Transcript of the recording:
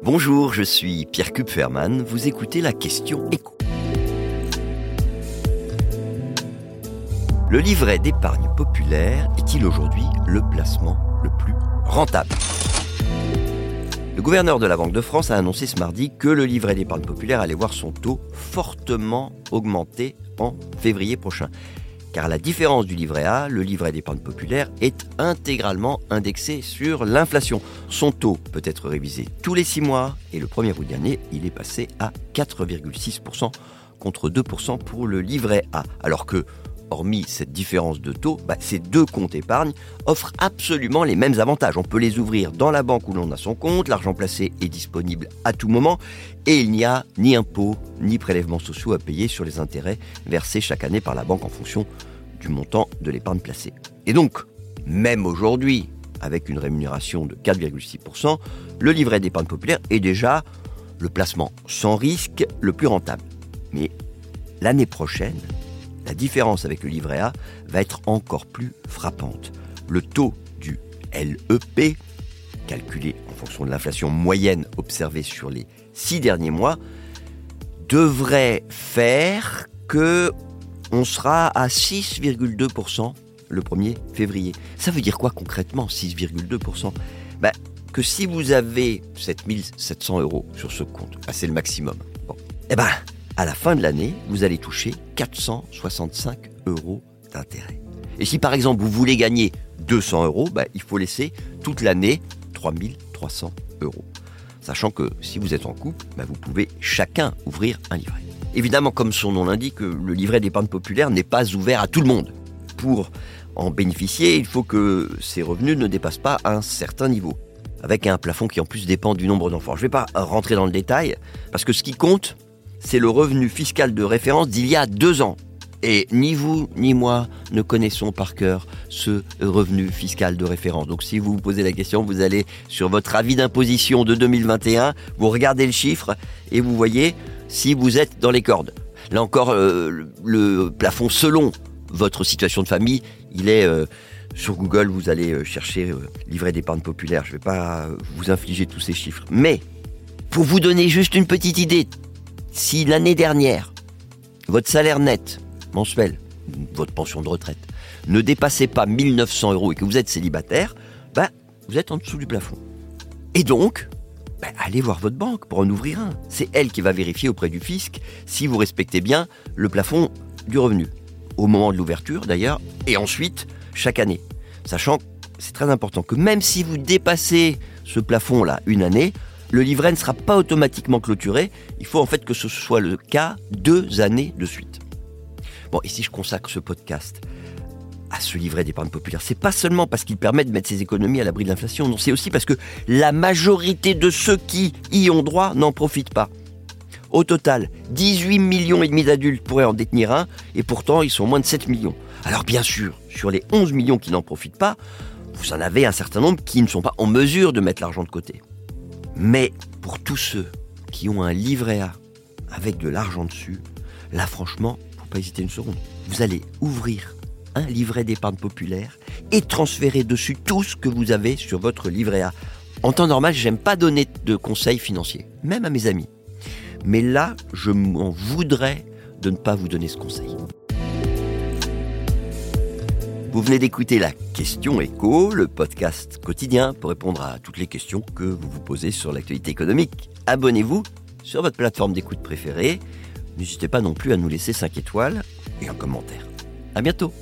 Bonjour, je suis Pierre Kupferman. Vous écoutez la question écho. Le livret d'épargne populaire est-il aujourd'hui le placement le plus rentable? Le gouverneur de la Banque de France a annoncé ce mardi que le livret d'épargne populaire allait voir son taux fortement augmenter en février prochain. Car la différence du livret A, le livret d'épargne populaire est intégralement indexé sur l'inflation. Son taux peut être révisé tous les six mois et le 1er août dernier, il est passé à 4,6% contre 2% pour le livret A. Alors que hormis cette différence de taux, bah, ces deux comptes épargne offrent absolument les mêmes avantages. On peut les ouvrir dans la banque où l'on a son compte, l'argent placé est disponible à tout moment et il n'y a ni impôts ni prélèvements sociaux à payer sur les intérêts versés chaque année par la banque en fonction du montant de l'épargne placée. Et donc, même aujourd'hui, avec une rémunération de 4,6%, le livret d'épargne populaire est déjà le placement sans risque le plus rentable. Mais l'année prochaine, la différence avec le livret A va être encore plus frappante. Le taux du LEP, calculé en fonction de l'inflation moyenne observée sur les six derniers mois, devrait faire que on sera à 6,2% le 1er février. Ça veut dire quoi concrètement 6,2% ben, Que si vous avez 7700 euros sur ce compte, ben, c'est le maximum. Eh ben, à la fin de l'année, vous allez toucher 465 euros d'intérêt. Et si par exemple vous voulez gagner 200 euros, bah, il faut laisser toute l'année 3300 euros. Sachant que si vous êtes en couple, bah, vous pouvez chacun ouvrir un livret. Évidemment, comme son nom l'indique, le livret d'épargne populaire n'est pas ouvert à tout le monde. Pour en bénéficier, il faut que ses revenus ne dépassent pas un certain niveau, avec un plafond qui en plus dépend du nombre d'enfants. Je ne vais pas rentrer dans le détail, parce que ce qui compte, c'est le revenu fiscal de référence d'il y a deux ans. Et ni vous ni moi ne connaissons par cœur ce revenu fiscal de référence. Donc si vous vous posez la question, vous allez sur votre avis d'imposition de 2021, vous regardez le chiffre et vous voyez si vous êtes dans les cordes. Là encore, euh, le plafond selon votre situation de famille, il est euh, sur Google, vous allez euh, chercher livret d'épargne populaire. Je ne vais pas vous infliger tous ces chiffres. Mais pour vous donner juste une petite idée si l'année dernière, votre salaire net mensuel, votre pension de retraite, ne dépassait pas 1900 euros et que vous êtes célibataire, bah, vous êtes en dessous du plafond. Et donc, bah, allez voir votre banque pour en ouvrir un. C'est elle qui va vérifier auprès du fisc si vous respectez bien le plafond du revenu. Au moment de l'ouverture d'ailleurs, et ensuite chaque année. Sachant, c'est très important, que même si vous dépassez ce plafond-là une année, le livret ne sera pas automatiquement clôturé. Il faut en fait que ce soit le cas deux années de suite. Bon, et si je consacre ce podcast à ce livret d'épargne populaire, c'est pas seulement parce qu'il permet de mettre ses économies à l'abri de l'inflation, non, c'est aussi parce que la majorité de ceux qui y ont droit n'en profitent pas. Au total, 18 millions et demi d'adultes pourraient en détenir un, et pourtant ils sont moins de 7 millions. Alors bien sûr, sur les 11 millions qui n'en profitent pas, vous en avez un certain nombre qui ne sont pas en mesure de mettre l'argent de côté. Mais pour tous ceux qui ont un livret A avec de l'argent dessus, là franchement, faut pas hésiter une seconde. Vous allez ouvrir un livret d'épargne populaire et transférer dessus tout ce que vous avez sur votre livret A. En temps normal, j'aime pas donner de conseils financiers, même à mes amis. Mais là, je m'en voudrais de ne pas vous donner ce conseil. Vous venez d'écouter la question écho, le podcast quotidien pour répondre à toutes les questions que vous vous posez sur l'actualité économique. Abonnez-vous sur votre plateforme d'écoute préférée. N'hésitez pas non plus à nous laisser 5 étoiles et un commentaire. À bientôt!